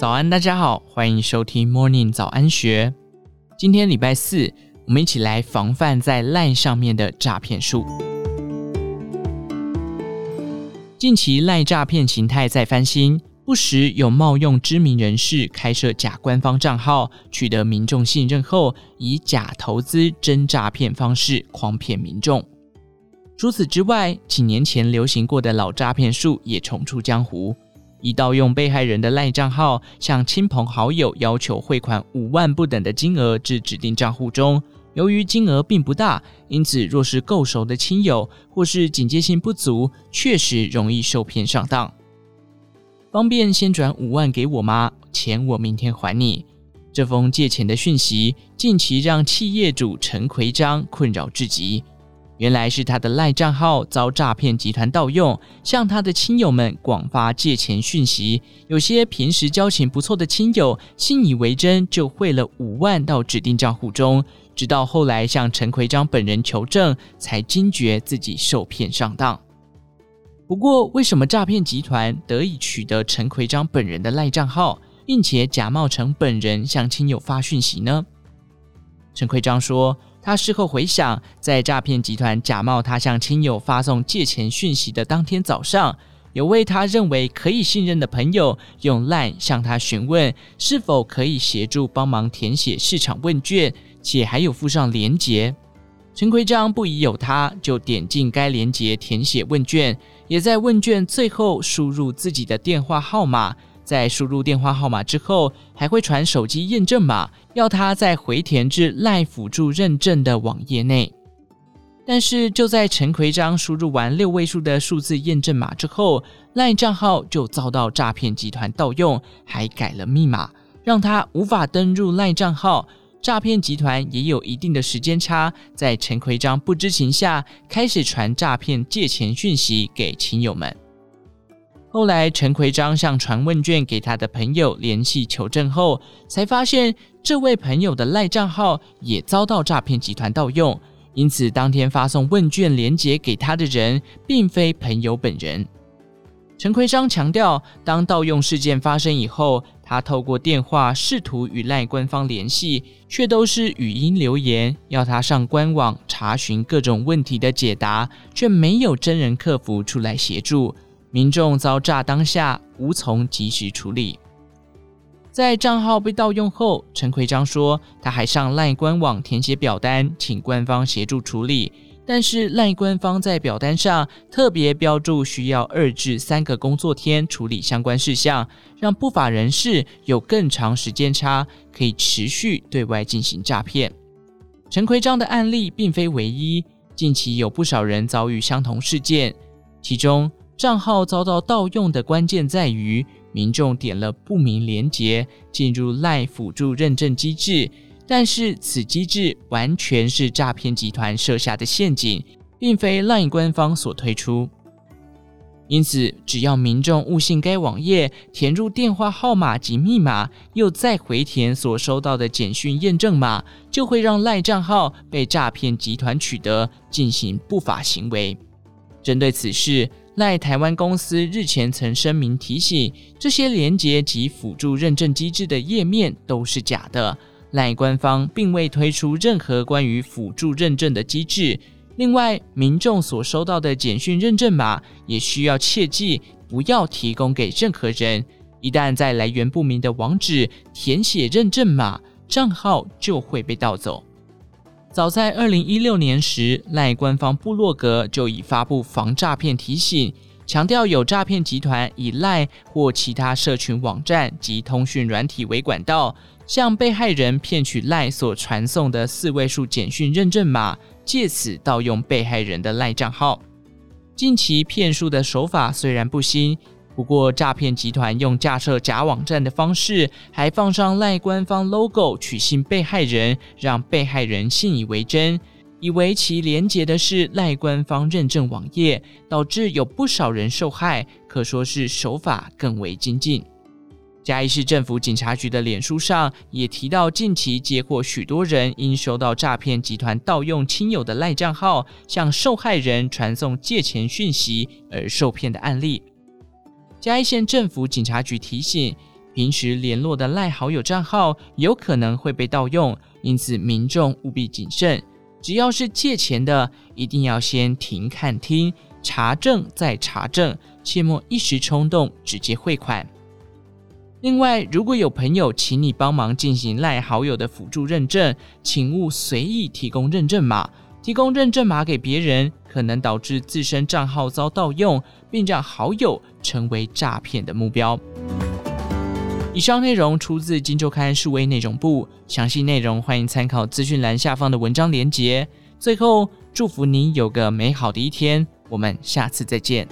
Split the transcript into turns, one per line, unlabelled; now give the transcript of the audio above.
早安，大家好，欢迎收听 Morning 早安学。今天礼拜四，我们一起来防范在 LINE 上面的诈骗术。近期 LINE 诈骗形态在翻新，不时有冒用知名人士开设假官方账号，取得民众信任后，以假投资真诈骗方式诓骗民众。除此之外，几年前流行过的老诈骗术也重出江湖。以盗用被害人的赖账号，向亲朋好友要求汇款五万不等的金额至指定账户中。由于金额并不大，因此若是够熟的亲友或是警戒性不足，确实容易受骗上当。方便先转五万给我吗？钱我明天还你。这封借钱的讯息，近期让企业主陈奎章困扰至极。原来是他的赖账号遭诈骗集团盗用，向他的亲友们广发借钱讯息。有些平时交情不错的亲友信以为真，就汇了五万到指定账户中。直到后来向陈奎章本人求证，才惊觉自己受骗上当。不过，为什么诈骗集团得以取得陈奎章本人的赖账号，并且假冒成本人向亲友发讯息呢？陈奎章说。他事后回想，在诈骗集团假冒他向亲友发送借钱讯息的当天早上，有位他认为可以信任的朋友用 LINE 向他询问是否可以协助帮忙填写市场问卷，且还有附上连结。陈奎章不疑有他，就点进该连结填写问卷，也在问卷最后输入自己的电话号码。在输入电话号码之后，还会传手机验证码，要他再回填至 LINE 辅助认证的网页内。但是就在陈奎章输入完六位数的数字验证码之后，LINE 账号就遭到诈骗集团盗用，还改了密码，让他无法登入 LINE 账号。诈骗集团也有一定的时间差，在陈奎章不知情下，开始传诈骗借钱讯息给亲友们。后来，陈奎章向传问卷给他的朋友联系求证后，才发现这位朋友的赖账号也遭到诈骗集团盗用。因此，当天发送问卷连结给他的人，并非朋友本人。陈奎章强调，当盗用事件发生以后，他透过电话试图与赖官方联系，却都是语音留言，要他上官网查询各种问题的解答，却没有真人客服出来协助。民众遭诈当下无从及时处理，在账号被盗用后，陈奎章说他还上 LINE 官网填写表单，请官方协助处理。但是 LINE 官方在表单上特别标注需要二至三个工作天处理相关事项，让不法人士有更长时间差，可以持续对外进行诈骗。陈奎章的案例并非唯一，近期有不少人遭遇相同事件，其中。账号遭到盗用的关键在于，民众点了不明连结进入 LINE 辅助认证机制，但是此机制完全是诈骗集团设下的陷阱，并非 LINE 官方所推出。因此，只要民众误信该网页，填入电话号码及密码，又再回填所收到的简讯验证码，就会让 LINE 账号被诈骗集团取得，进行不法行为。针对此事，赖台湾公司日前曾声明提醒，这些连接及辅助认证机制的页面都是假的。赖官方并未推出任何关于辅助认证的机制。另外，民众所收到的简讯认证码也需要切记不要提供给任何人。一旦在来源不明的网址填写认证码，账号就会被盗走。早在二零一六年时，赖官方部落格就已发布防诈骗提醒，强调有诈骗集团以赖或其他社群网站及通讯软体为管道，向被害人骗取赖所传送的四位数简讯认证码，借此盗用被害人的赖账号。近期骗术的手法虽然不新。不过，诈骗集团用架设假网站的方式，还放上赖官方 logo 取信被害人，让被害人信以为真，以为其连接的是赖官方认证网页，导致有不少人受害，可说是手法更为精进。嘉义市政府警察局的脸书上也提到，近期接获许多人因收到诈骗集团盗用亲友的赖账号，向受害人传送借钱讯息而受骗的案例。嘉义县政府警察局提醒平时联络的赖好友账号有可能会被盗用，因此民众务必谨慎。只要是借钱的，一定要先停看听，查证再查证，切莫一时冲动直接汇款。另外，如果有朋友请你帮忙进行赖好友的辅助认证，请勿随意提供认证码。提供认证码给别人，可能导致自身账号遭盗用，并让好友成为诈骗的目标。以上内容出自《金周刊》数位内容部，详细内容欢迎参考资讯栏下方的文章连结。最后，祝福你有个美好的一天，我们下次再见。